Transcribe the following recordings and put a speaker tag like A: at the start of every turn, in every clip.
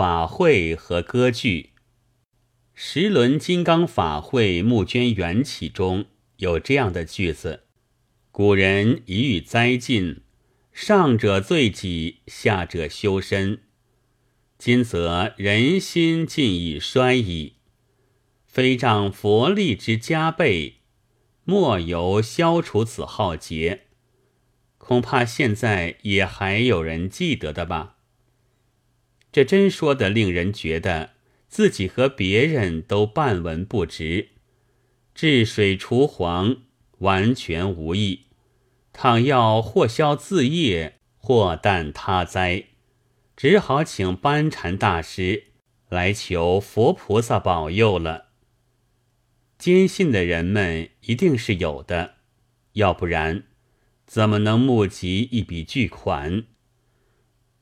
A: 法会和歌剧。十轮金刚法会募捐缘起中有这样的句子：古人一遇灾尽，上者罪己，下者修身。今则人心尽已衰矣，非仗佛力之加倍，莫由消除此浩劫。恐怕现在也还有人记得的吧？这真说的令人觉得自己和别人都半文不值，治水除黄完全无益。倘要或消自业，或担他灾，只好请班禅大师来求佛菩萨保佑了。坚信的人们一定是有的，要不然。怎么能募集一笔巨款？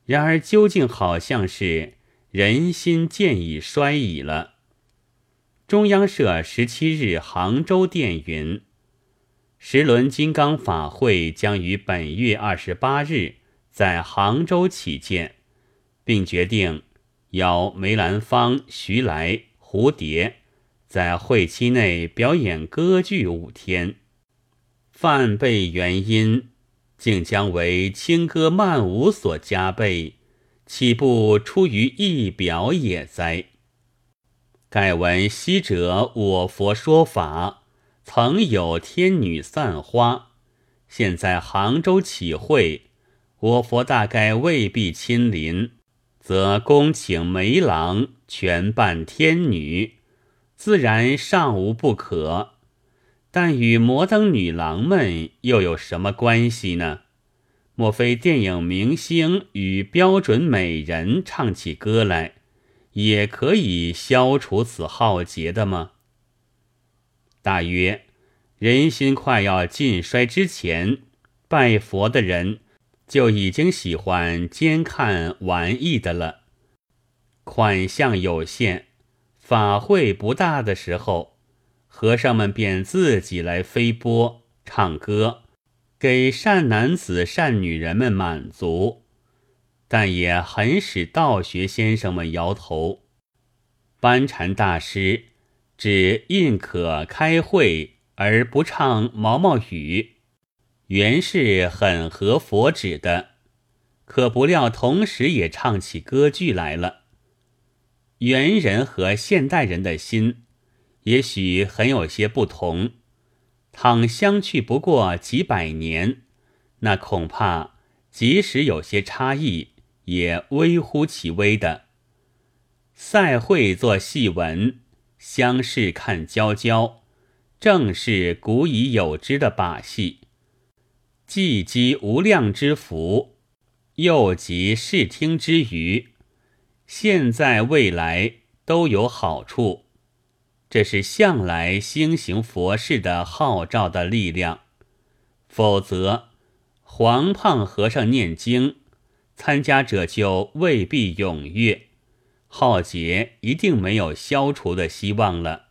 A: 然而究竟好像是人心渐已衰矣了。中央社十七日杭州电云：十轮金刚法会将于本月二十八日在杭州起见，并决定邀梅兰芳、徐来、蝴蝶在会期内表演歌剧五天。犯背原因，竟将为轻歌曼舞所加倍，岂不出于意表也哉？盖闻昔者我佛说法，曾有天女散花，现在杭州起会，我佛大概未必亲临，则恭请梅郎全扮天女，自然尚无不可。但与摩登女郎们又有什么关系呢？莫非电影明星与标准美人唱起歌来，也可以消除此浩劫的吗？大约人心快要尽衰之前，拜佛的人就已经喜欢兼看玩意的了。款项有限，法会不大的时候。和尚们便自己来飞波唱歌，给善男子善女人们满足，但也很使道学先生们摇头。班禅大师只印可开会而不唱毛毛雨，原是很合佛旨的，可不料同时也唱起歌剧来了。猿人和现代人的心。也许很有些不同，倘相去不过几百年，那恐怕即使有些差异，也微乎其微的。赛会做戏文，相视看娇娇，正是古已有之的把戏，既积无量之福，又集视听之余，现在未来都有好处。这是向来兴行佛事的号召的力量，否则黄胖和尚念经，参加者就未必踊跃，浩劫一定没有消除的希望了。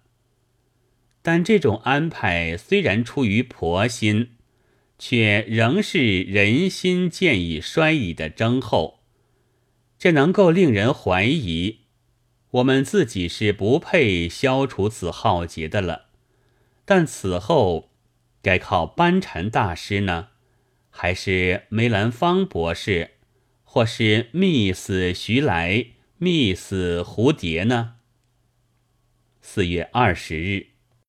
A: 但这种安排虽然出于婆心，却仍是人心渐已衰矣的征候，这能够令人怀疑。我们自己是不配消除此浩劫的了，但此后该靠班禅大师呢，还是梅兰芳博士，或是 Miss 徐来、Miss 蝴蝶呢？四月二十日。